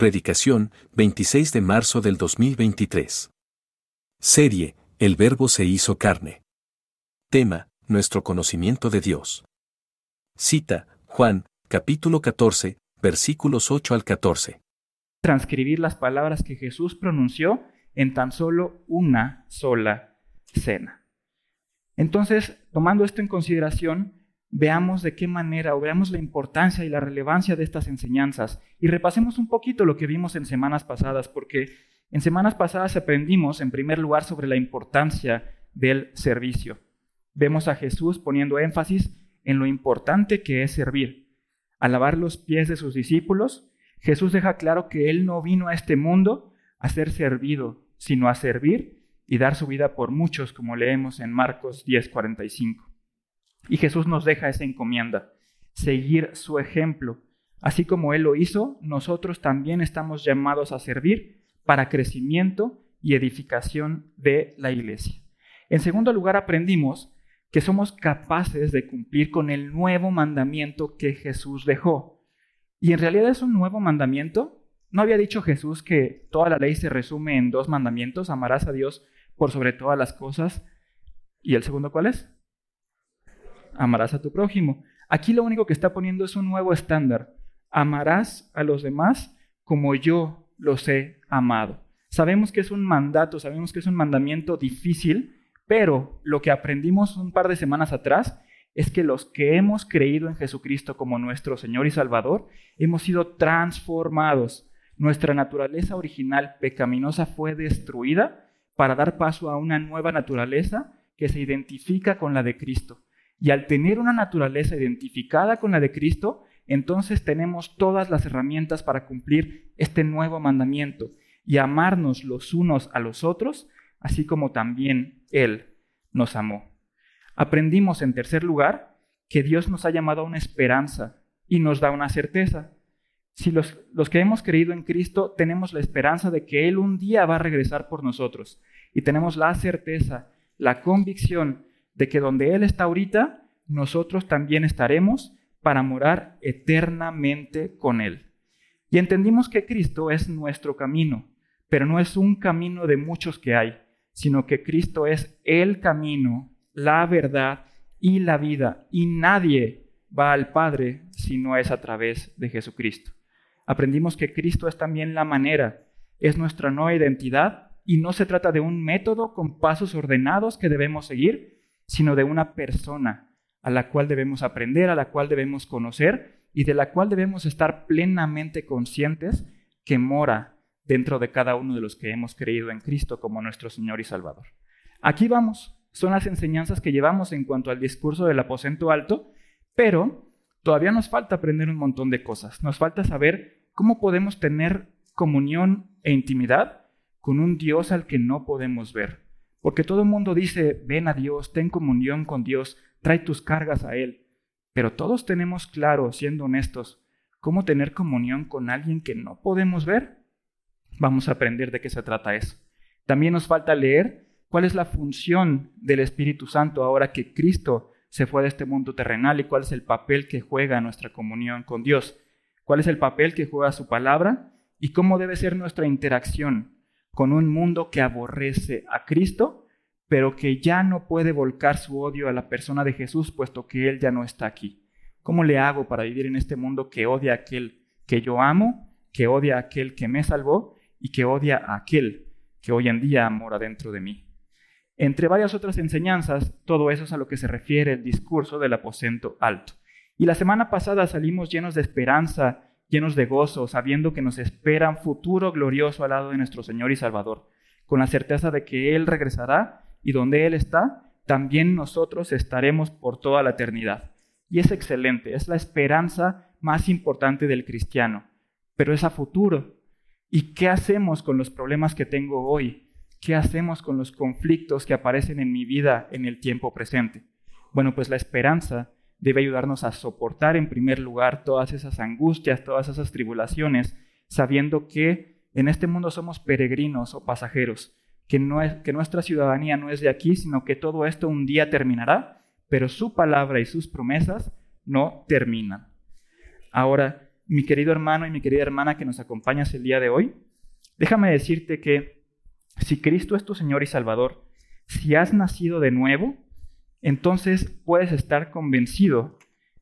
Predicación, 26 de marzo del 2023. Serie, El Verbo se hizo carne. Tema, Nuestro conocimiento de Dios. Cita, Juan, capítulo 14, versículos 8 al 14. Transcribir las palabras que Jesús pronunció en tan solo una sola cena. Entonces, tomando esto en consideración, veamos de qué manera o veamos la importancia y la relevancia de estas enseñanzas y repasemos un poquito lo que vimos en semanas pasadas, porque en semanas pasadas aprendimos en primer lugar sobre la importancia del servicio. Vemos a Jesús poniendo énfasis en lo importante que es servir. Al lavar los pies de sus discípulos, Jesús deja claro que Él no vino a este mundo a ser servido, sino a servir y dar su vida por muchos, como leemos en Marcos 10:45. Y Jesús nos deja esa encomienda, seguir su ejemplo. Así como Él lo hizo, nosotros también estamos llamados a servir para crecimiento y edificación de la iglesia. En segundo lugar, aprendimos que somos capaces de cumplir con el nuevo mandamiento que Jesús dejó. Y en realidad es un nuevo mandamiento. ¿No había dicho Jesús que toda la ley se resume en dos mandamientos? Amarás a Dios por sobre todas las cosas. ¿Y el segundo cuál es? Amarás a tu prójimo. Aquí lo único que está poniendo es un nuevo estándar. Amarás a los demás como yo los he amado. Sabemos que es un mandato, sabemos que es un mandamiento difícil, pero lo que aprendimos un par de semanas atrás es que los que hemos creído en Jesucristo como nuestro Señor y Salvador, hemos sido transformados. Nuestra naturaleza original pecaminosa fue destruida para dar paso a una nueva naturaleza que se identifica con la de Cristo. Y al tener una naturaleza identificada con la de Cristo, entonces tenemos todas las herramientas para cumplir este nuevo mandamiento y amarnos los unos a los otros, así como también Él nos amó. Aprendimos en tercer lugar que Dios nos ha llamado a una esperanza y nos da una certeza. Si los, los, que hemos creído en Cristo tenemos la esperanza de que Él un día va a regresar por nosotros y tenemos la certeza, la convicción de que donde Él está ahorita, nosotros también estaremos para morar eternamente con Él. Y entendimos que Cristo es nuestro camino, pero no es un camino de muchos que hay, sino que Cristo es el camino, la verdad y la vida, y nadie va al Padre si no es a través de Jesucristo. Aprendimos que Cristo es también la manera, es nuestra nueva identidad, y no se trata de un método con pasos ordenados que debemos seguir, sino de una persona a la cual debemos aprender, a la cual debemos conocer y de la cual debemos estar plenamente conscientes que mora dentro de cada uno de los que hemos creído en Cristo como nuestro Señor y Salvador. Aquí vamos, son las enseñanzas que llevamos en cuanto al discurso del aposento alto, pero todavía nos falta aprender un montón de cosas. Nos falta saber cómo podemos tener comunión e intimidad con un Dios al que no podemos ver. Porque todo el mundo dice, ven a Dios, ten comunión con Dios, trae tus cargas a Él. Pero todos tenemos claro, siendo honestos, cómo tener comunión con alguien que no podemos ver. Vamos a aprender de qué se trata eso. También nos falta leer cuál es la función del Espíritu Santo ahora que Cristo se fue de este mundo terrenal y cuál es el papel que juega nuestra comunión con Dios. Cuál es el papel que juega su palabra y cómo debe ser nuestra interacción con un mundo que aborrece a Cristo, pero que ya no puede volcar su odio a la persona de Jesús, puesto que Él ya no está aquí. ¿Cómo le hago para vivir en este mundo que odia a aquel que yo amo, que odia a aquel que me salvó y que odia a aquel que hoy en día mora dentro de mí? Entre varias otras enseñanzas, todo eso es a lo que se refiere el discurso del aposento alto. Y la semana pasada salimos llenos de esperanza llenos de gozo, sabiendo que nos espera un futuro glorioso al lado de nuestro Señor y Salvador, con la certeza de que Él regresará y donde Él está, también nosotros estaremos por toda la eternidad. Y es excelente, es la esperanza más importante del cristiano, pero es a futuro. ¿Y qué hacemos con los problemas que tengo hoy? ¿Qué hacemos con los conflictos que aparecen en mi vida en el tiempo presente? Bueno, pues la esperanza debe ayudarnos a soportar en primer lugar todas esas angustias, todas esas tribulaciones, sabiendo que en este mundo somos peregrinos o pasajeros, que, no que nuestra ciudadanía no es de aquí, sino que todo esto un día terminará, pero su palabra y sus promesas no terminan. Ahora, mi querido hermano y mi querida hermana que nos acompañas el día de hoy, déjame decirte que si Cristo es tu Señor y Salvador, si has nacido de nuevo, entonces puedes estar convencido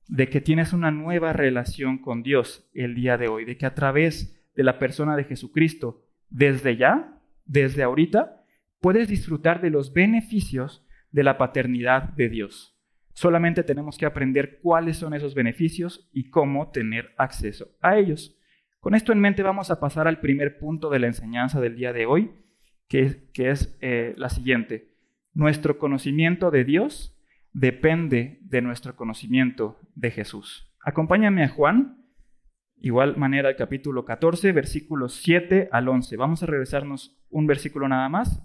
de que tienes una nueva relación con Dios el día de hoy, de que a través de la persona de Jesucristo, desde ya, desde ahorita, puedes disfrutar de los beneficios de la paternidad de Dios. Solamente tenemos que aprender cuáles son esos beneficios y cómo tener acceso a ellos. Con esto en mente vamos a pasar al primer punto de la enseñanza del día de hoy, que, es eh, la siguiente. Nuestro conocimiento de Dios depende de nuestro conocimiento de Jesús. Acompáñame a Juan, igual manera el capítulo 14, versículos 7 al 11. Vamos a regresarnos un versículo nada más.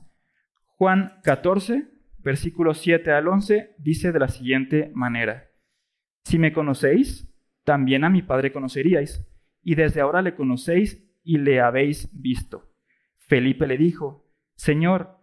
Juan 14, versículos 7 al 11, dice de la siguiente manera. Si me conocéis, también a mi Padre conoceríais, y desde ahora le conocéis y le habéis visto. Felipe le dijo, Señor,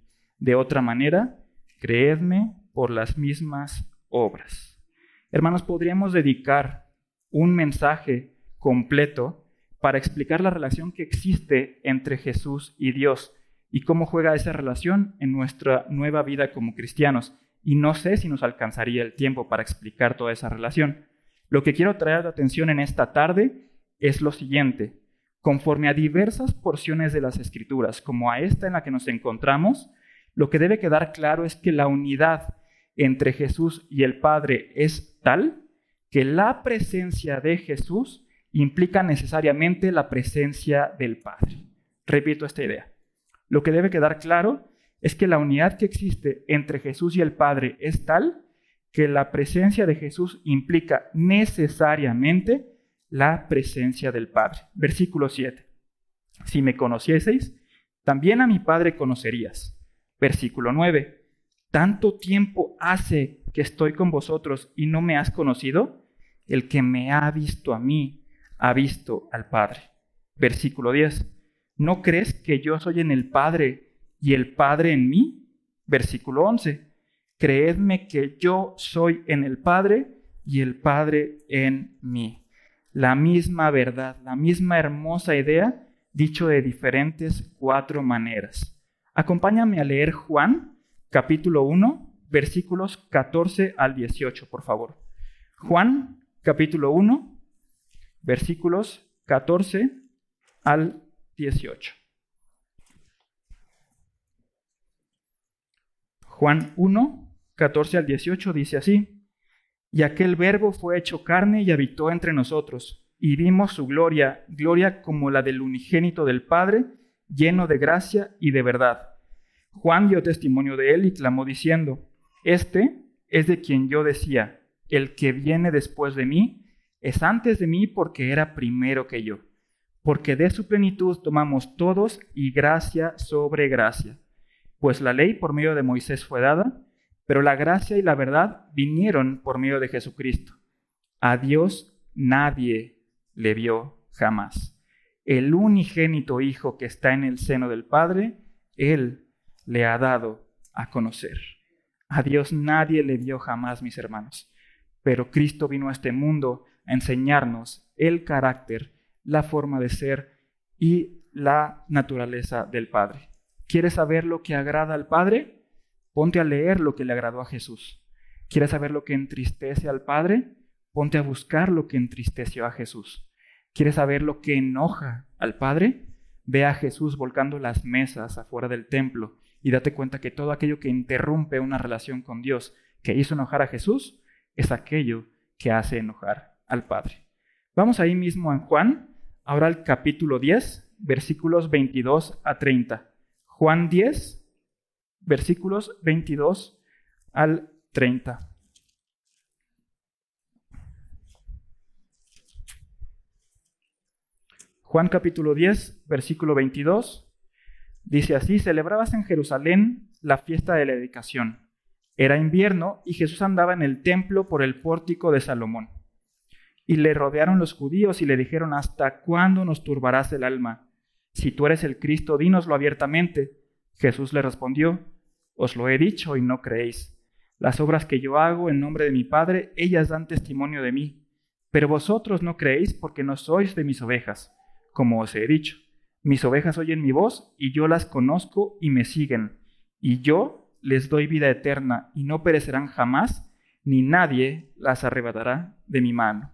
De otra manera, creedme por las mismas obras. Hermanos, podríamos dedicar un mensaje completo para explicar la relación que existe entre Jesús y Dios y cómo juega esa relación en nuestra nueva vida como cristianos. Y no sé si nos alcanzaría el tiempo para explicar toda esa relación. Lo que quiero traer de atención en esta tarde es lo siguiente. Conforme a diversas porciones de las Escrituras, como a esta en la que nos encontramos, lo que debe quedar claro es que la unidad entre Jesús y el Padre es tal que la presencia de Jesús implica necesariamente la presencia del Padre. Repito esta idea. Lo que debe quedar claro es que la unidad que existe entre Jesús y el Padre es tal que la presencia de Jesús implica necesariamente la presencia del Padre. Versículo 7. Si me conocieseis, también a mi Padre conocerías. Versículo 9 ¿Tanto tiempo hace que estoy con vosotros y no me has conocido? El que me ha visto a mí, ha visto al Padre. Versículo 10. ¿No crees que yo soy en el Padre y el Padre en mí? Versículo 11. Creedme que yo soy en el Padre y el Padre en mí. La misma verdad, la misma hermosa idea, dicho de diferentes cuatro maneras. Acompáñame a leer Juan capítulo 1, versículos 14 al 18, por favor. Juan, capítulo 1, versículos 14 al 18. Juan 1, 14 al 18 dice así, y aquel verbo fue hecho carne y habitó entre nosotros, y vimos su gloria, gloria como la del unigénito del Padre, lleno de gracia y de verdad. Juan dio testimonio de él y clamó diciendo, Este es de quien yo decía, el que viene después de mí es antes de mí porque era primero que yo, porque de su plenitud tomamos todos y gracia sobre gracia. Pues la ley por medio de Moisés fue dada, pero la gracia y la verdad vinieron por medio de Jesucristo. A Dios nadie le vio jamás. El unigénito Hijo que está en el seno del Padre, Él le ha dado a conocer. A Dios nadie le vio jamás, mis hermanos, pero Cristo vino a este mundo a enseñarnos el carácter, la forma de ser y la naturaleza del Padre. ¿Quieres saber lo que agrada al Padre? Ponte a leer lo que le agradó a Jesús. ¿Quieres saber lo que entristece al Padre? Ponte a buscar lo que entristeció a Jesús. ¿Quieres saber lo que enoja al Padre? Ve a Jesús volcando las mesas afuera del templo y date cuenta que todo aquello que interrumpe una relación con Dios que hizo enojar a Jesús es aquello que hace enojar al Padre. Vamos ahí mismo en Juan, ahora al capítulo 10, versículos 22 a 30. Juan 10, versículos 22 al 30. Juan capítulo 10, versículo 22, dice así, celebrabas en Jerusalén la fiesta de la dedicación. Era invierno y Jesús andaba en el templo por el pórtico de Salomón. Y le rodearon los judíos y le dijeron, ¿hasta cuándo nos turbarás el alma? Si tú eres el Cristo, dínoslo abiertamente. Jesús le respondió, Os lo he dicho y no creéis. Las obras que yo hago en nombre de mi Padre, ellas dan testimonio de mí. Pero vosotros no creéis porque no sois de mis ovejas, como os he dicho. Mis ovejas oyen mi voz y yo las conozco y me siguen. Y yo les doy vida eterna y no perecerán jamás, ni nadie las arrebatará de mi mano.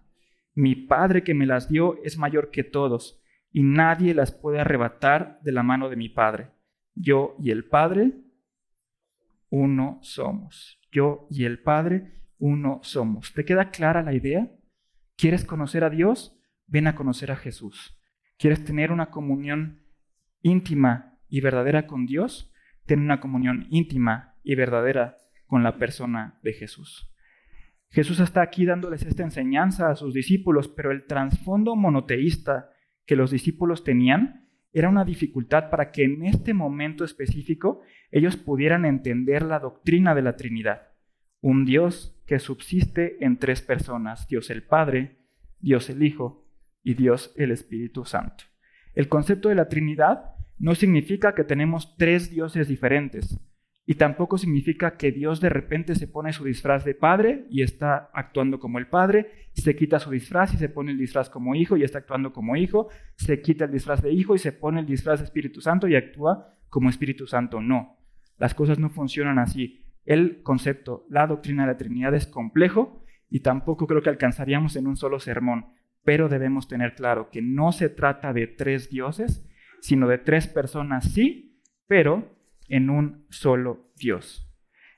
Mi Padre que me las dio es mayor que todos, y nadie las puede arrebatar de la mano de mi Padre. Yo y el Padre, uno somos. Yo y el Padre, uno somos. ¿Te queda clara la idea? ¿Quieres conocer a Dios? Ven a conocer a Jesús. ¿Quieres tener una comunión íntima y verdadera con Dios? Ten una comunión íntima y verdadera con la persona de Jesús. Jesús está aquí dándoles esta enseñanza a sus discípulos, pero el trasfondo monoteísta que los discípulos tenían era una dificultad para que en este momento específico ellos pudieran entender la doctrina de la Trinidad. Un Dios que subsiste en tres personas, Dios el Padre, Dios el Hijo y Dios el Espíritu Santo. El concepto de la Trinidad no significa que tenemos tres dioses diferentes, y tampoco significa que Dios de repente se pone su disfraz de padre y está actuando como el padre, se quita su disfraz y se pone el disfraz como hijo y está actuando como hijo, se quita el disfraz de hijo y se pone el disfraz de Espíritu Santo y actúa como Espíritu Santo. No, las cosas no funcionan así. El concepto, la doctrina de la Trinidad es complejo y tampoco creo que alcanzaríamos en un solo sermón, pero debemos tener claro que no se trata de tres dioses, sino de tres personas sí, pero en un solo Dios.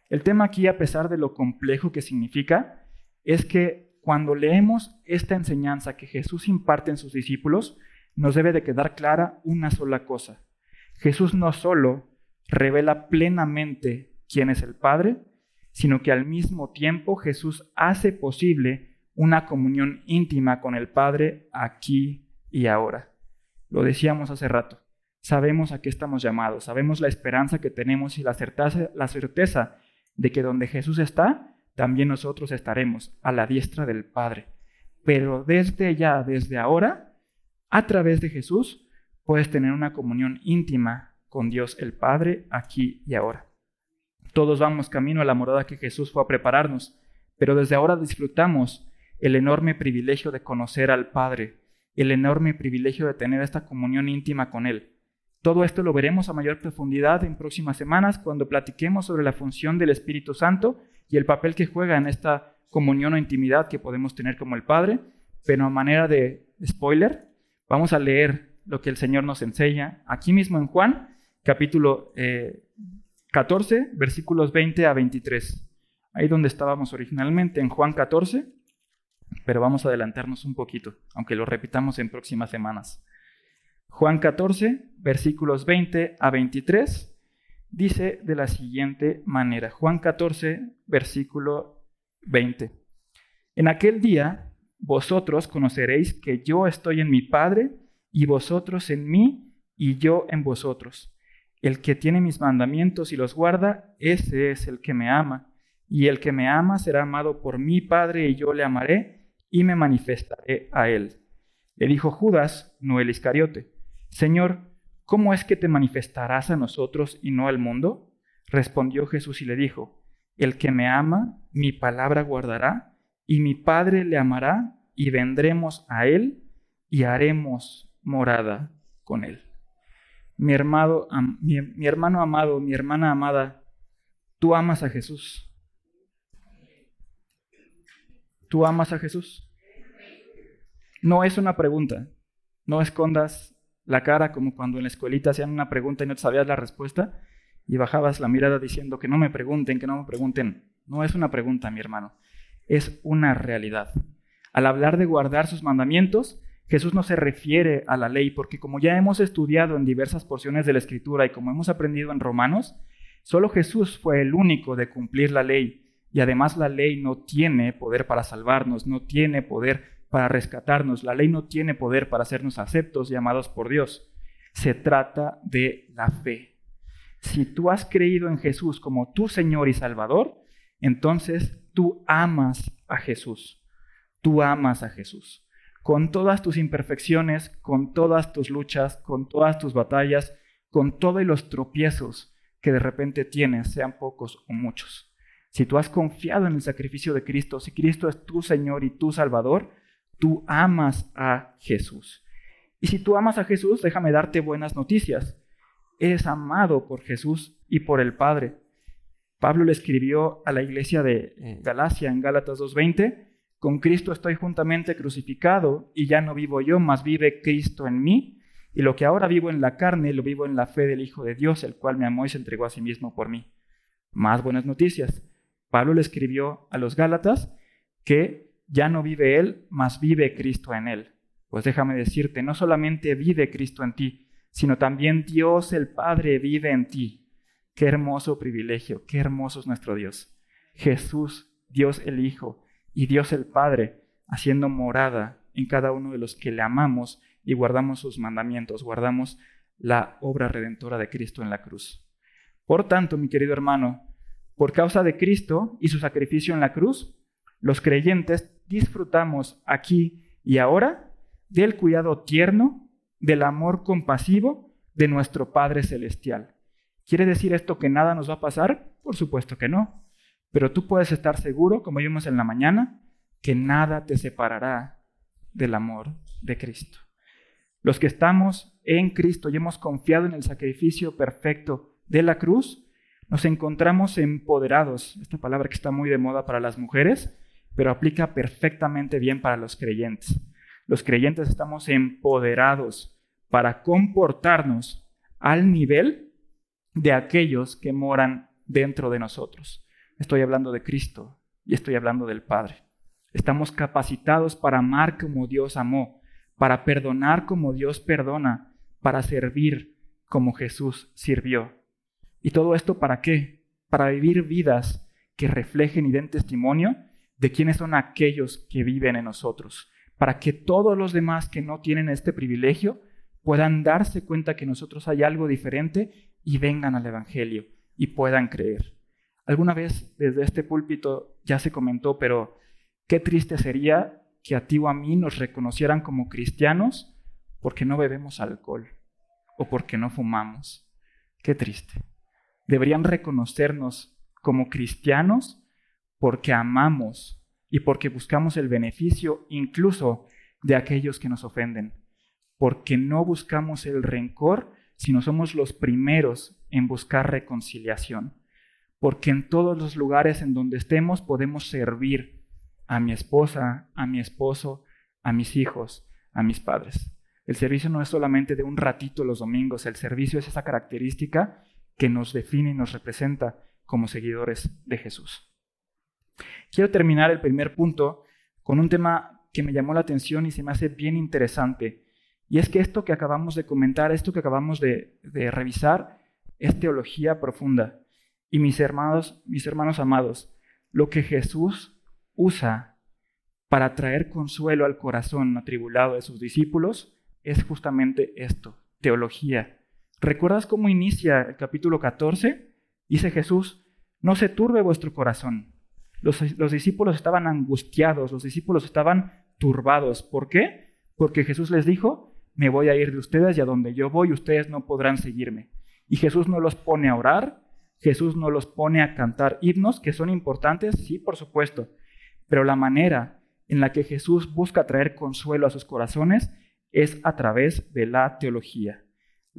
El tema aquí, a pesar de lo complejo que significa, es que cuando leemos esta enseñanza que Jesús imparte en sus discípulos, nos debe de quedar clara una sola cosa. Jesús no solo revela plenamente quién es el Padre, sino que al mismo tiempo Jesús hace posible una comunión íntima con el Padre aquí y ahora. Lo decíamos hace rato sabemos a qué estamos llamados, sabemos la esperanza que tenemos y la certeza, la certeza de que donde Jesús está, también nosotros estaremos a la diestra del Padre. Pero desde ya, desde ahora, a través de Jesús, puedes tener una comunión íntima con Dios el Padre aquí y ahora. Todos vamos camino a la morada que Jesús fue a prepararnos, pero desde ahora disfrutamos el enorme privilegio de conocer al Padre, el enorme privilegio de tener esta comunión íntima con Él. Todo esto lo veremos a mayor profundidad en próximas semanas cuando platiquemos sobre la función del Espíritu Santo y el papel que juega en esta comunión o intimidad que podemos tener como el Padre. Pero a manera de spoiler, vamos a leer lo que el Señor nos enseña aquí mismo en Juan, capítulo 14, eh, versículos 20 a 23. Ahí donde estábamos originalmente, en Juan 14, pero vamos a adelantarnos un poquito, aunque lo repitamos en próximas semanas. Juan 14, versículos 20 a 23, dice de la siguiente manera. Juan 14, versículo 20. En aquel día vosotros conoceréis que yo estoy en mi Padre y vosotros en mí y yo en vosotros. El que tiene mis mandamientos y los guarda, ese es el que me ama. Y el que me ama será amado por mi Padre y yo le amaré y me manifestaré a él. Le dijo Judas, no el Iscariote Señor, ¿cómo es que te manifestarás a nosotros y no al mundo? Respondió Jesús y le dijo, El que me ama, mi palabra guardará, y mi Padre le amará, y vendremos a él y haremos morada con él. Mi hermano, mi, hermano amado, mi hermana amada, ¿tú amas a Jesús? ¿Tú amas a Jesús? No es una pregunta. No escondas la cara como cuando en la escuelita hacían una pregunta y no sabías la respuesta y bajabas la mirada diciendo que no me pregunten, que no me pregunten. No es una pregunta, mi hermano, es una realidad. Al hablar de guardar sus mandamientos, Jesús no se refiere a la ley, porque como ya hemos estudiado en diversas porciones de la Escritura y como hemos aprendido en Romanos, solo Jesús fue el único de cumplir la ley. Y además la ley no tiene poder para salvarnos, no tiene poder para rescatarnos. La ley no tiene poder para hacernos aceptos y amados por Dios. Se trata de la fe. Si tú has creído en Jesús como tu Señor y Salvador, entonces tú amas a Jesús. Tú amas a Jesús. Con todas tus imperfecciones, con todas tus luchas, con todas tus batallas, con todos los tropiezos que de repente tienes, sean pocos o muchos. Si tú has confiado en el sacrificio de Cristo, si Cristo es tu Señor y tu Salvador, tú amas a Jesús. Y si tú amas a Jesús, déjame darte buenas noticias. Eres amado por Jesús y por el Padre. Pablo le escribió a la iglesia de eh, Galacia en Gálatas 2.20, con Cristo estoy juntamente crucificado y ya no vivo yo, mas vive Cristo en mí. Y lo que ahora vivo en la carne, lo vivo en la fe del Hijo de Dios, el cual me amó y se entregó a sí mismo por mí. Más buenas noticias. Pablo le escribió a los Gálatas que ya no vive él, mas vive Cristo en él. Pues déjame decirte, no solamente vive Cristo en ti, sino también Dios el Padre vive en ti. Qué hermoso privilegio, qué hermoso es nuestro Dios. Jesús, Dios el Hijo y Dios el Padre, haciendo morada en cada uno de los que le amamos y guardamos sus mandamientos, guardamos la obra redentora de Cristo en la cruz. Por tanto, mi querido hermano, por causa de Cristo y su sacrificio en la cruz, los creyentes disfrutamos aquí y ahora del cuidado tierno, del amor compasivo de nuestro Padre Celestial. ¿Quiere decir esto que nada nos va a pasar? Por supuesto que no. Pero tú puedes estar seguro, como vimos en la mañana, que nada te separará del amor de Cristo. Los que estamos en Cristo y hemos confiado en el sacrificio perfecto de la cruz, nos encontramos empoderados. Esta palabra que está muy de moda para las mujeres, pero aplica perfectamente bien para los creyentes. Los creyentes estamos empoderados para comportarnos al nivel de aquellos que moran dentro de nosotros. Estoy hablando de Cristo y estoy hablando del Padre. Estamos capacitados para amar como Dios amó, para perdonar como Dios perdona, para servir como Jesús sirvió. ¿Y todo esto para qué? Para vivir vidas que reflejen y den testimonio de quiénes son aquellos que viven en nosotros, para que todos los demás que no tienen este privilegio puedan darse cuenta que nosotros hay algo diferente y vengan al Evangelio y puedan creer. Alguna vez desde este púlpito ya se comentó, pero qué triste sería que a ti o a mí nos reconocieran como cristianos porque no bebemos alcohol o porque no fumamos. Qué triste. Deberían reconocernos como cristianos porque amamos y porque buscamos el beneficio incluso de aquellos que nos ofenden, porque no buscamos el rencor, sino somos los primeros en buscar reconciliación, porque en todos los lugares en donde estemos podemos servir a mi esposa, a mi esposo, a mis hijos, a mis padres. El servicio no es solamente de un ratito los domingos, el servicio es esa característica que nos define y nos representa como seguidores de Jesús. Quiero terminar el primer punto con un tema que me llamó la atención y se me hace bien interesante. Y es que esto que acabamos de comentar, esto que acabamos de, revisar, es teología profunda. Y mis hermanos, mis hermanos amados, lo que Jesús usa para traer consuelo al corazón atribulado de sus discípulos es justamente esto, teología. ¿Recuerdas cómo inicia el capítulo 14? Dice Jesús, no se turbe vuestro corazón. Los, discípulos estaban angustiados, los discípulos estaban turbados. ¿Por qué? Porque Jesús les dijo, me voy a ir de ustedes y a donde yo voy ustedes no podrán seguirme. Y Jesús no los pone a orar, Jesús no los pone a cantar himnos, que son importantes, sí, por supuesto, pero la manera en la que Jesús busca traer consuelo a sus corazones es a través de la teología.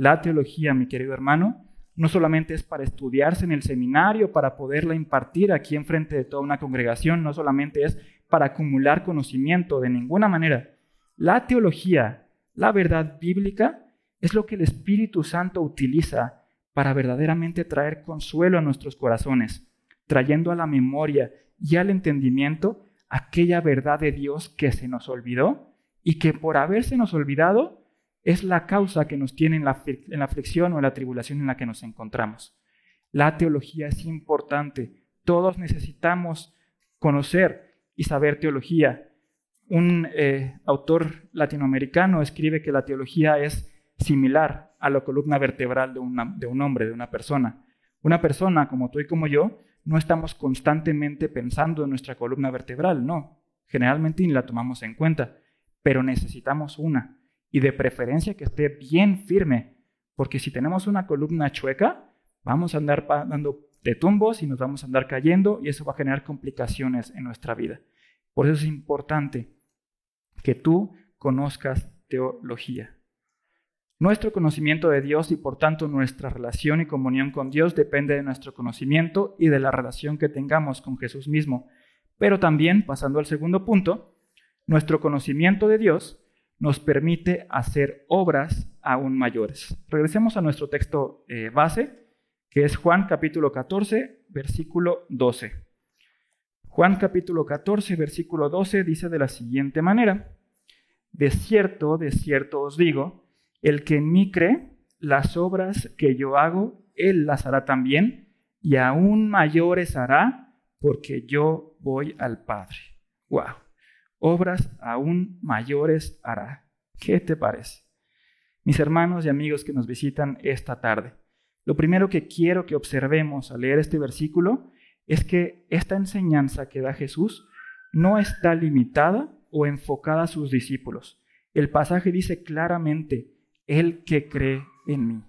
La teología, mi querido hermano, no solamente es para estudiarse en el seminario, para poderla impartir aquí en frente de toda una congregación, no solamente es para acumular conocimiento de ninguna manera. La teología, la verdad bíblica, es lo que el Espíritu Santo utiliza para verdaderamente traer consuelo a nuestros corazones, trayendo a la memoria y al entendimiento aquella verdad de Dios que se nos olvidó y que por haberse nos olvidado es la causa que nos tiene en la, en aflicción o en la tribulación en la que nos encontramos. La teología es importante. Todos necesitamos conocer y saber teología. Un eh, autor latinoamericano escribe que la teología es similar a la columna vertebral de, de un hombre, de una persona. Una persona como tú y como yo, no estamos constantemente pensando en nuestra columna vertebral, no. Generalmente ni la tomamos en cuenta, pero necesitamos una, y de preferencia que esté bien firme, porque si tenemos una columna chueca, vamos a andar dando de tumbos y nos vamos a andar cayendo y eso va a generar complicaciones en nuestra vida. Por eso es importante que tú conozcas teología. Nuestro conocimiento de Dios y por tanto nuestra relación y comunión con Dios depende de nuestro conocimiento y de la relación que tengamos con Jesús mismo. Pero también, pasando al segundo punto, nuestro conocimiento de Dios nos permite hacer obras aún mayores. Regresemos a nuestro texto eh, base, que es Juan capítulo 14, versículo 12. Juan capítulo 14, versículo 12 dice de la siguiente manera, De cierto, de cierto os digo, el que en mí cree, las obras que yo hago, él las hará también, y aún mayores hará, porque yo voy al Padre. ¡Wow! Obras aún mayores hará. ¿Qué te parece? Mis hermanos y amigos que nos visitan esta tarde, lo primero que quiero que observemos al leer este versículo es que esta enseñanza que da Jesús no está limitada o enfocada a sus discípulos. El pasaje dice claramente, el que cree en mí.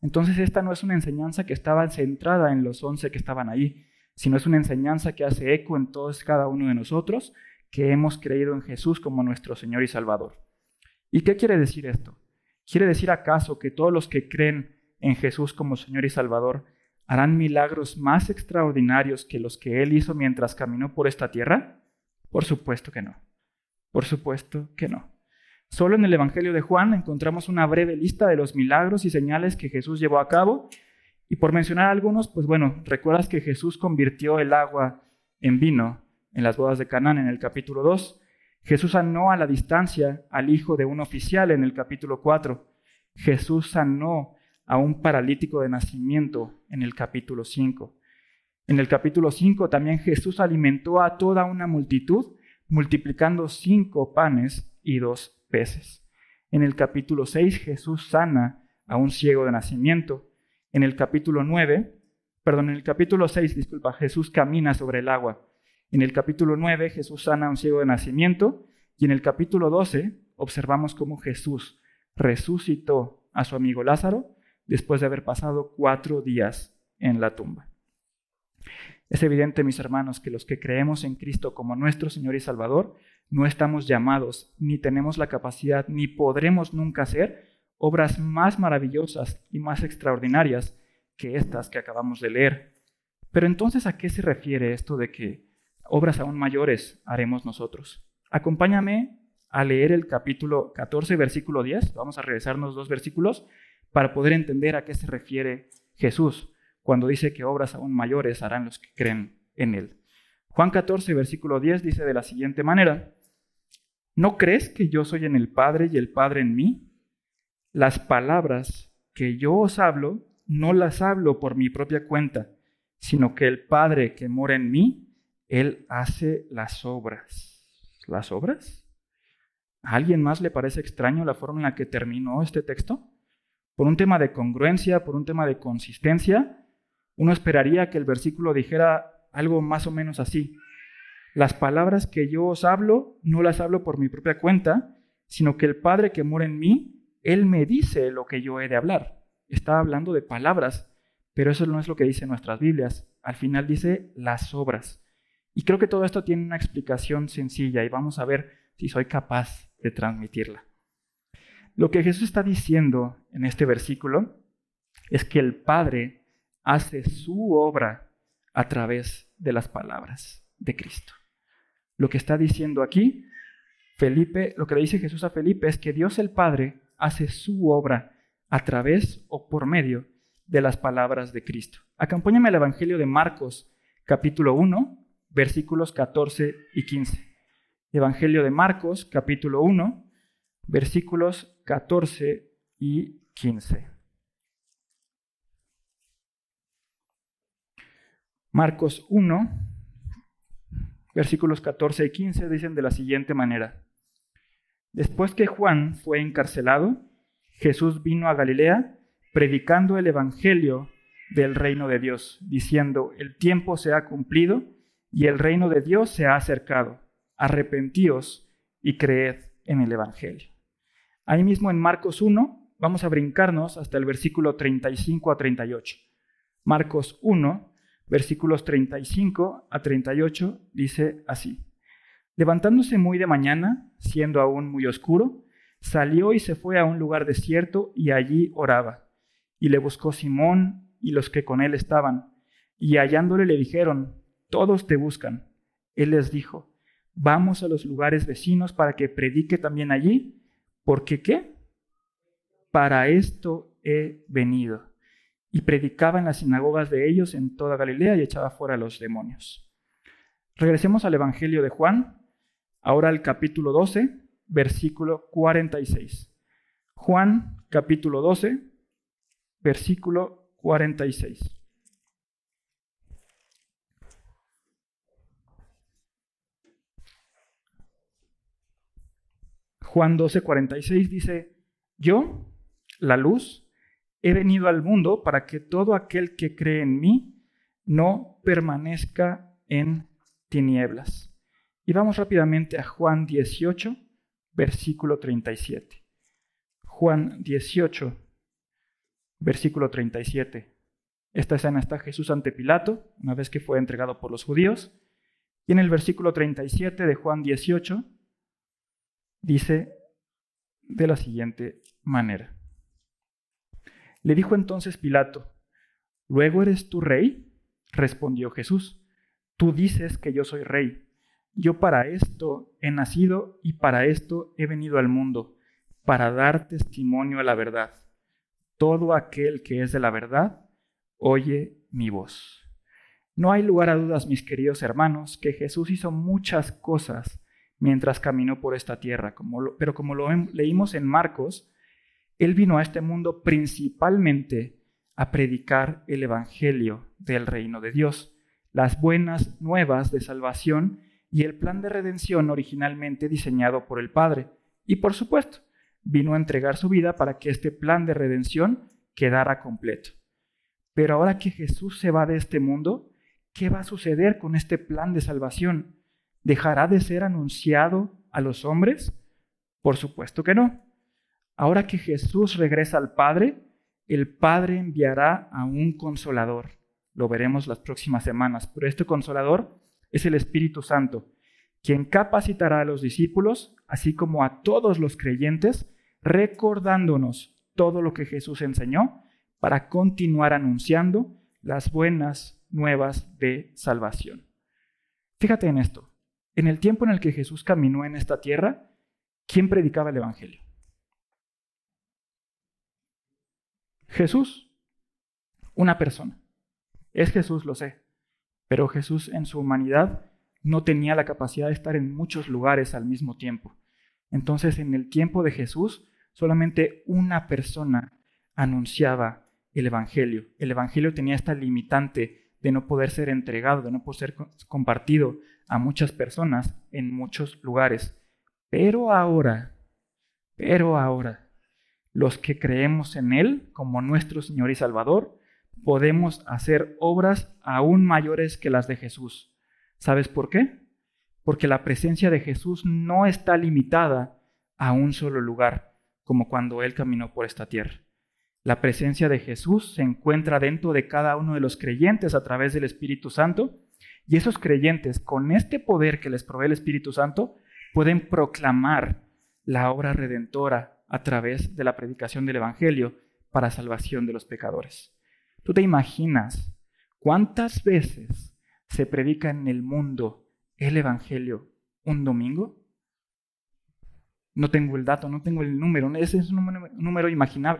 Entonces esta no es una enseñanza que estaba centrada en los once que estaban ahí, sino es una enseñanza que hace eco en todos cada uno de nosotros que hemos creído en Jesús como nuestro Señor y Salvador. ¿Y qué quiere decir esto? ¿Quiere decir acaso que todos los que creen en Jesús como Señor y Salvador harán milagros más extraordinarios que los que Él hizo mientras caminó por esta tierra? Por supuesto que no. Por supuesto que no. Solo en el Evangelio de Juan encontramos una breve lista de los milagros y señales que Jesús llevó a cabo. Y por mencionar algunos, pues bueno, recuerdas que Jesús convirtió el agua en vino en las bodas de Canaán en el capítulo 2. Jesús sanó a la distancia al hijo de un oficial en el capítulo 4. Jesús sanó a un paralítico de nacimiento en el capítulo 5. En el capítulo 5 también Jesús alimentó a toda una multitud, multiplicando cinco panes y dos peces. En el capítulo 6 Jesús sana a un ciego de nacimiento. En el capítulo 9, perdón, en el capítulo 6, disculpa, Jesús camina sobre el agua. En el capítulo 9 Jesús sana a un ciego de nacimiento y en el capítulo 12 observamos cómo Jesús resucitó a su amigo Lázaro después de haber pasado cuatro días en la tumba. Es evidente, mis hermanos, que los que creemos en Cristo como nuestro Señor y Salvador no estamos llamados, ni tenemos la capacidad, ni podremos nunca hacer obras más maravillosas y más extraordinarias que estas que acabamos de leer. Pero entonces, ¿a qué se refiere esto de que obras aún mayores haremos nosotros. Acompáñame a leer el capítulo 14, versículo 10. Vamos a regresarnos dos versículos para poder entender a qué se refiere Jesús cuando dice que obras aún mayores harán los que creen en Él. Juan 14, versículo 10 dice de la siguiente manera, ¿no crees que yo soy en el Padre y el Padre en mí? Las palabras que yo os hablo, no las hablo por mi propia cuenta, sino que el Padre que mora en mí, él hace las obras. ¿Las obras? ¿A alguien más le parece extraño la forma en la que terminó este texto? Por un tema de congruencia, por un tema de consistencia, uno esperaría que el versículo dijera algo más o menos así. Las palabras que yo os hablo, no las hablo por mi propia cuenta, sino que el Padre que mora en mí, Él me dice lo que yo he de hablar. Está hablando de palabras, pero eso no es lo que dice nuestras Biblias. Al final dice las obras. Y creo que todo esto tiene una explicación sencilla y vamos a ver si soy capaz de transmitirla. Lo que Jesús está diciendo en este versículo es que el Padre hace su obra a través de las palabras de Cristo. Lo que está diciendo aquí, Felipe, lo que le dice Jesús a Felipe es que Dios el Padre hace su obra a través o por medio de las palabras de Cristo. Acompáñame al Evangelio de Marcos, capítulo 1, versículos 14 y 15. Evangelio de Marcos, capítulo 1, versículos 14 y 15. Marcos 1, versículos 14 y 15 dicen de la siguiente manera. Después que Juan fue encarcelado, Jesús vino a Galilea predicando el Evangelio del reino de Dios, diciendo, el tiempo se ha cumplido y el reino de Dios se ha acercado. Arrepentíos y creed en el Evangelio. Ahí mismo en Marcos 1, vamos a brincarnos hasta el versículo 35 a 38. Marcos 1, versículos 35 a 38, dice así. Levantándose muy de mañana, siendo aún muy oscuro, salió y se fue a un lugar desierto y allí oraba. Y le buscó Simón y los que con él estaban, y hallándole le dijeron, todos te buscan. Él les dijo, vamos a los lugares vecinos para que predique también allí, porque ¿qué? Para esto he venido y predicaba en las sinagogas de ellos en toda Galilea y echaba fuera a los demonios. Regresemos al Evangelio de Juan, ahora al capítulo 12, versículo 46. Juan, capítulo 12, versículo 46. Juan 12, 46 dice, yo, la luz, He venido al mundo para que todo aquel que cree en mí no permanezca en tinieblas. Y vamos rápidamente a Juan 18, versículo 37. Juan 18, versículo 37. Esta escena está Jesús ante Pilato, una vez que fue entregado por los judíos. Y en el versículo 37 de Juan 18 dice de la siguiente manera. Le dijo entonces Pilato, ¿luego eres tú rey? Respondió Jesús, tú dices que yo soy rey. Yo para esto he nacido y para esto he venido al mundo, para dar testimonio a la verdad. Todo aquel que es de la verdad, oye mi voz. No hay lugar a dudas, mis queridos hermanos, que Jesús hizo muchas cosas mientras caminó por esta tierra, pero como lo leímos en Marcos, él vino a este mundo principalmente a predicar el Evangelio del reino de Dios, las buenas nuevas de salvación y el plan de redención originalmente diseñado por el Padre. Y por supuesto, vino a entregar su vida para que este plan de redención quedara completo. Pero ahora que Jesús se va de este mundo, ¿qué va a suceder con este plan de salvación? ¿Dejará de ser anunciado a los hombres? Por supuesto que no. Ahora que Jesús regresa al Padre, el Padre enviará a un consolador. Lo veremos las próximas semanas, pero este consolador es el Espíritu Santo, quien capacitará a los discípulos, así como a todos los creyentes, recordándonos todo lo que Jesús enseñó para continuar anunciando las buenas nuevas de salvación. Fíjate en esto. En el tiempo en el que Jesús caminó en esta tierra, ¿quién predicaba el Evangelio? Jesús, una persona. Es Jesús, lo sé, pero Jesús en su humanidad no tenía la capacidad de estar en muchos lugares al mismo tiempo. Entonces, en el tiempo de Jesús, solamente una persona anunciaba el Evangelio. El Evangelio tenía esta limitante de no poder ser entregado, de no poder ser compartido a muchas personas en muchos lugares. Pero ahora, pero ahora, los que creemos en Él como nuestro Señor y Salvador, podemos hacer obras aún mayores que las de Jesús. ¿Sabes por qué? Porque la presencia de Jesús no está limitada a un solo lugar, como cuando Él caminó por esta tierra. La presencia de Jesús se encuentra dentro de cada uno de los creyentes a través del Espíritu Santo, y esos creyentes, con este poder que les provee el Espíritu Santo, pueden proclamar la obra redentora a través de la predicación del Evangelio para salvación de los pecadores. ¿Tú te imaginas cuántas veces se predica en el mundo el Evangelio un domingo? No tengo el dato, no tengo el número, ese es un número,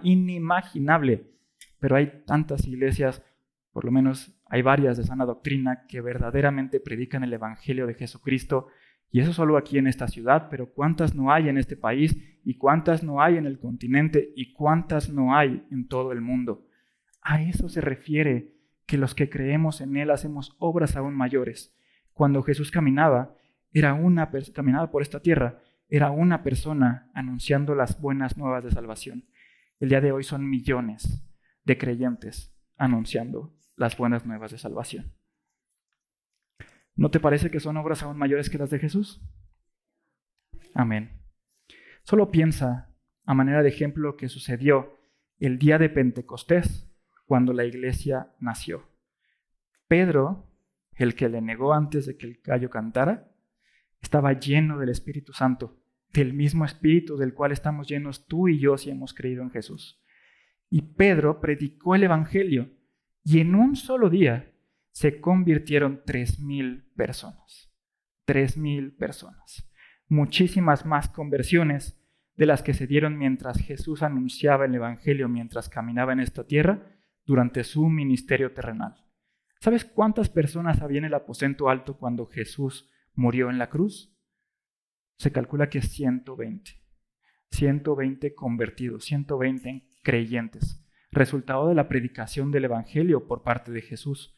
inimaginable, pero hay tantas iglesias, por lo menos hay varias de sana doctrina, que verdaderamente predican el Evangelio de Jesucristo y eso solo aquí en esta ciudad, pero ¿cuántas no hay en este país? ¿Y cuántas no hay en el continente? ¿Y cuántas no hay en todo el mundo? A eso se refiere que los que creemos en Él hacemos obras aún mayores. cuando Jesús caminaba, era una caminaba por esta tierra, era una persona anunciando las buenas nuevas de salvación. El día de hoy son millones de creyentes anunciando las buenas nuevas de salvación. ¿No te parece que son obras aún mayores que las de Jesús? Amén. Solo piensa, a manera de ejemplo, lo que sucedió el día de Pentecostés, cuando la iglesia nació. Pedro, el que le negó antes de que el gallo cantara, estaba lleno del Espíritu Santo, del mismo Espíritu del cual estamos llenos tú y yo si hemos creído en Jesús. Y Pedro predicó el Evangelio y en un solo día se convirtieron tres mil personas. Tres mil personas. Muchísimas más conversiones de las que se dieron mientras Jesús anunciaba el Evangelio mientras caminaba en esta tierra durante su ministerio terrenal. ¿Sabes cuántas personas había en el aposento alto cuando Jesús murió en la cruz? Se calcula que 120. 120 convertidos, 120 creyentes, resultado de la predicación del Evangelio por parte de Jesús.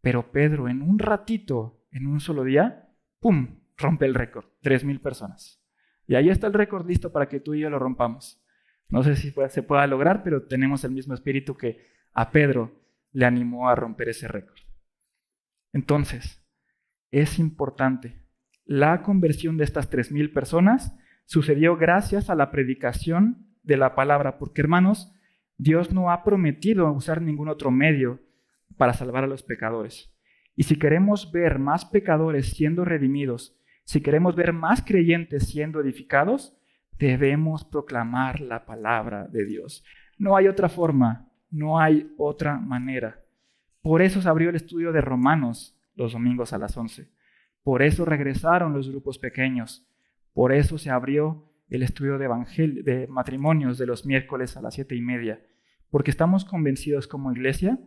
Pero Pedro en un ratito, en un solo día, ¡pum!, rompe el récord, 3.000 personas. Y ahí está el récord listo para que tú y yo lo rompamos. No sé si se pueda lograr, pero tenemos el mismo espíritu que a Pedro le animó a romper ese récord. Entonces, es importante. La conversión de estas 3.000 personas sucedió gracias a la predicación de la palabra, porque hermanos, Dios no ha prometido usar ningún otro medio para salvar a los pecadores. Y si queremos ver más pecadores siendo redimidos, si queremos ver más creyentes siendo edificados, debemos proclamar la palabra de Dios. No hay otra forma, no hay otra manera. Por eso se abrió el estudio de Romanos los domingos a las 11. Por eso regresaron los grupos pequeños. Por eso se abrió el estudio de, evangelio, de matrimonios de los miércoles a las siete y media, porque estamos convencidos como iglesia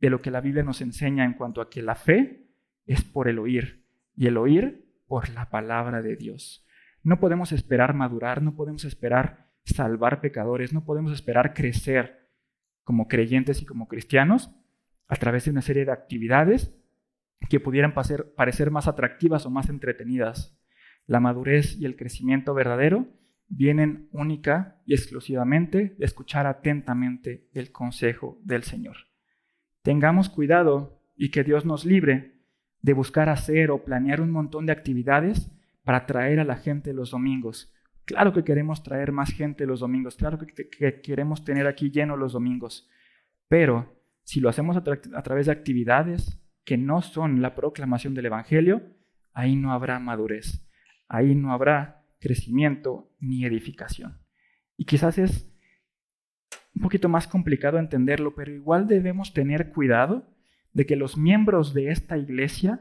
de lo que la Biblia nos enseña en cuanto a que la fe es por el oír y el oír por la palabra de Dios. No podemos esperar madurar, no podemos esperar salvar pecadores, no podemos esperar crecer como creyentes y como cristianos a través de una serie de actividades que pudieran parecer más atractivas o más entretenidas. La madurez y el crecimiento verdadero vienen única y exclusivamente de escuchar atentamente el consejo del Señor. Tengamos cuidado y que Dios nos libre de buscar hacer o planear un montón de actividades para traer a la gente los domingos. Claro que queremos traer más gente los domingos, claro que, queremos tener aquí lleno los domingos, pero si lo hacemos a través de actividades que no son la proclamación del Evangelio, ahí no habrá madurez, ahí no habrá crecimiento ni edificación. Y quizás es un poquito más complicado entenderlo, pero igual debemos tener cuidado de que los miembros de esta iglesia,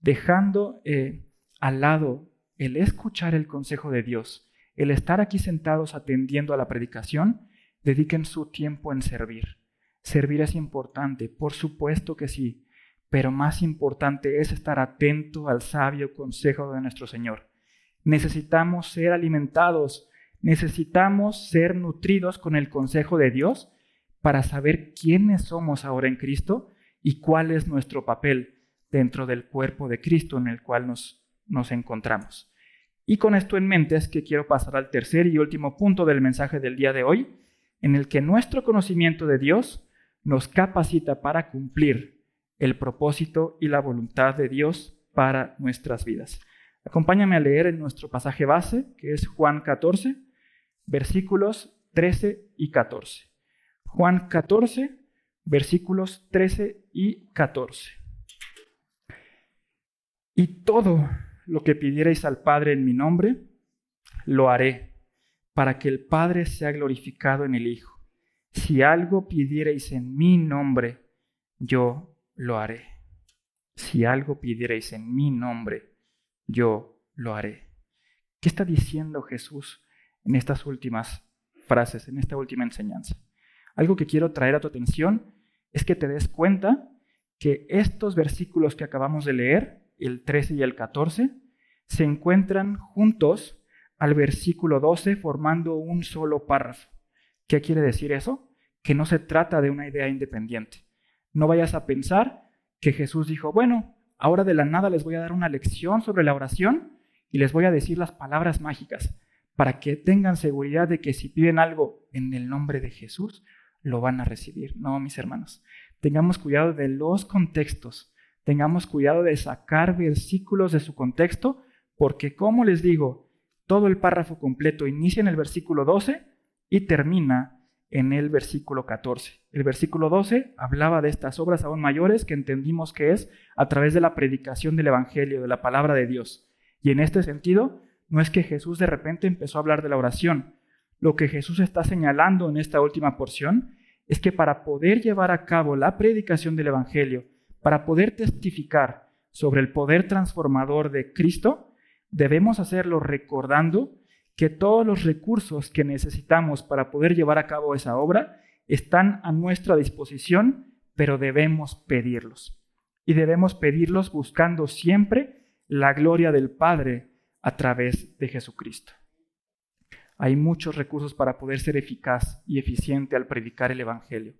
dejando eh, al lado el escuchar el consejo de Dios, el estar aquí sentados atendiendo a la predicación, dediquen su tiempo en servir. Servir es importante, por supuesto que sí, pero más importante es estar atento al sabio consejo de nuestro Señor necesitamos ser alimentados, necesitamos ser nutridos con el consejo de Dios para saber quiénes somos ahora en Cristo y cuál es nuestro papel dentro del cuerpo de Cristo en el cual nos, encontramos. Y con esto en mente es que quiero pasar al tercer y último punto del mensaje del día de hoy, en el que nuestro conocimiento de Dios nos capacita para cumplir el propósito y la voluntad de Dios para nuestras vidas. Acompáñame a leer en nuestro pasaje base, que es Juan 14, versículos 13 y 14. Juan 14, versículos 13 y 14. Y todo lo que pidierais al Padre en mi nombre, lo haré, para que el Padre sea glorificado en el Hijo. Si algo pidierais en mi nombre, yo lo haré. Si algo pidierais en mi nombre, yo lo haré. ¿Qué está diciendo Jesús en estas últimas frases, en esta última enseñanza? Algo que quiero traer a tu atención es que te des cuenta que estos versículos que acabamos de leer, el 13 y el 14, se encuentran juntos al versículo 12 formando un solo párrafo. ¿Qué quiere decir eso? Que no se trata de una idea independiente. No vayas a pensar que Jesús dijo, bueno, ahora de la nada les voy a dar una lección sobre la oración y les voy a decir las palabras mágicas para que tengan seguridad de que si piden algo en el nombre de Jesús, lo van a recibir. No, mis hermanos, tengamos cuidado de los contextos, tengamos cuidado de sacar versículos de su contexto, porque como les digo, todo el párrafo completo inicia en el versículo 12 y termina en el versículo 14. El versículo 12 hablaba de estas obras aún mayores que entendimos que es a través de la predicación del Evangelio, de la palabra de Dios. Y en este sentido, no es que Jesús de repente empezó a hablar de la oración. Lo que Jesús está señalando en esta última porción es que para poder llevar a cabo la predicación del Evangelio, para poder testificar sobre el poder transformador de Cristo, debemos hacerlo recordando que todos los recursos que necesitamos para poder llevar a cabo esa obra están a nuestra disposición, pero debemos pedirlos. Y debemos pedirlos buscando siempre la gloria del Padre a través de Jesucristo. Hay muchos recursos para poder ser eficaz y eficiente al predicar el Evangelio,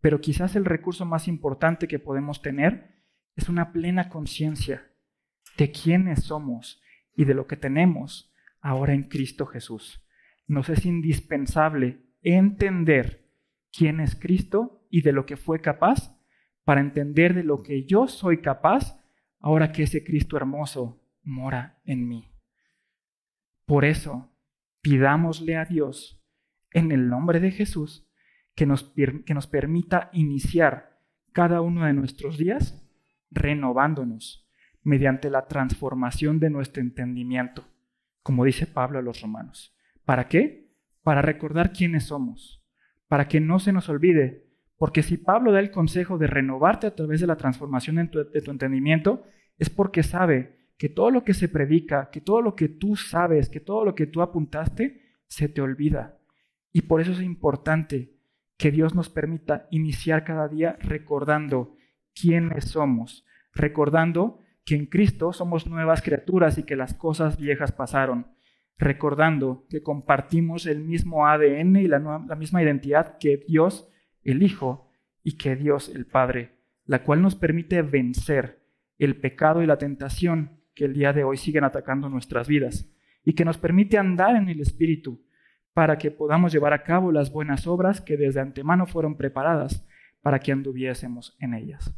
pero quizás el recurso más importante que podemos tener es una plena conciencia de quiénes somos y de lo que tenemos ahora en Cristo Jesús. Nos es indispensable entender quién es Cristo y de lo que fue capaz para entender de lo que yo soy capaz ahora que ese Cristo hermoso mora en mí. Por eso, pidámosle a Dios en el nombre de Jesús que nos, que nos permita iniciar cada uno de nuestros días renovándonos mediante la transformación de nuestro entendimiento como dice Pablo a los romanos. ¿Para qué? Para recordar quiénes somos, para que no se nos olvide, porque si Pablo da el consejo de renovarte a través de la transformación de tu, entendimiento, es porque sabe que todo lo que se predica, que todo lo que tú sabes, que todo lo que tú apuntaste, se te olvida. Y por eso es importante que Dios nos permita iniciar cada día recordando quiénes somos, recordando que en Cristo somos nuevas criaturas y que las cosas viejas pasaron, recordando que compartimos el mismo ADN y la, misma identidad que Dios el Hijo y que Dios el Padre, la cual nos permite vencer el pecado y la tentación que el día de hoy siguen atacando nuestras vidas y que nos permite andar en el Espíritu para que podamos llevar a cabo las buenas obras que desde antemano fueron preparadas para que anduviésemos en ellas.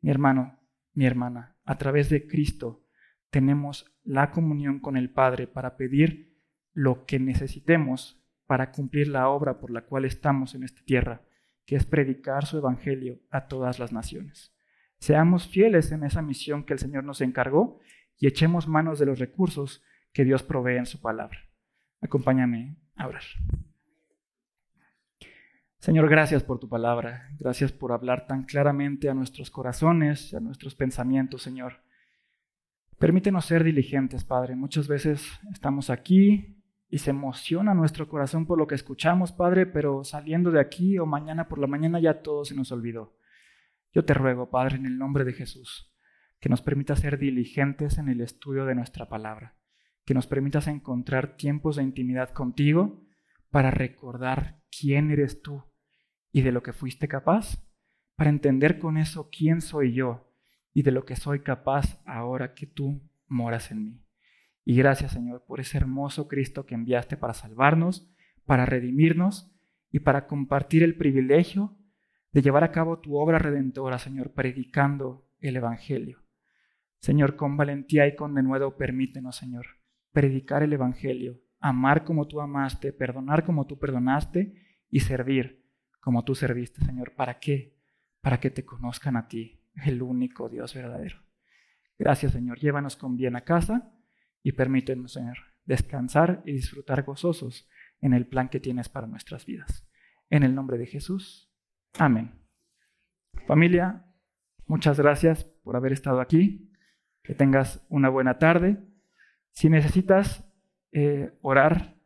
Mi hermano, mi hermana, a través de Cristo tenemos la comunión con el Padre para pedir lo que necesitemos para cumplir la obra por la cual estamos en esta tierra, que es predicar su Evangelio a todas las naciones. Seamos fieles en esa misión que el Señor nos encargó y echemos manos de los recursos que Dios provee en su palabra. Acompáñame a orar. Señor, gracias por tu palabra. Gracias por hablar tan claramente a nuestros corazones, a nuestros pensamientos, Señor. Permítenos ser diligentes, Padre. Muchas veces estamos aquí y se emociona nuestro corazón por lo que escuchamos, Padre, pero saliendo de aquí o mañana por la mañana ya todo se nos olvidó. Yo te ruego, Padre, en el nombre de Jesús, que nos permita ser diligentes en el estudio de nuestra palabra, que nos permitas encontrar tiempos de intimidad contigo para recordar quién eres tú y de lo que fuiste capaz, para entender con eso quién soy yo y de lo que soy capaz ahora que tú moras en mí. Y gracias Señor por ese hermoso Cristo que enviaste para salvarnos, para redimirnos y para compartir el privilegio de llevar a cabo tu obra redentora, Señor, predicando el Evangelio. Señor, con valentía y con denuedo permítenos, Señor, predicar el Evangelio, amar como tú amaste, perdonar como tú perdonaste y servir como tú serviste, Señor. ¿Para qué? Para que te conozcan a ti, el único Dios verdadero. Gracias, Señor. Llévanos con bien a casa y permítenos, Señor, descansar y disfrutar gozosos en el plan que tienes para nuestras vidas. En el nombre de Jesús. Amén. Familia, muchas gracias por haber estado aquí. Que tengas una buena tarde. Si necesitas eh, orar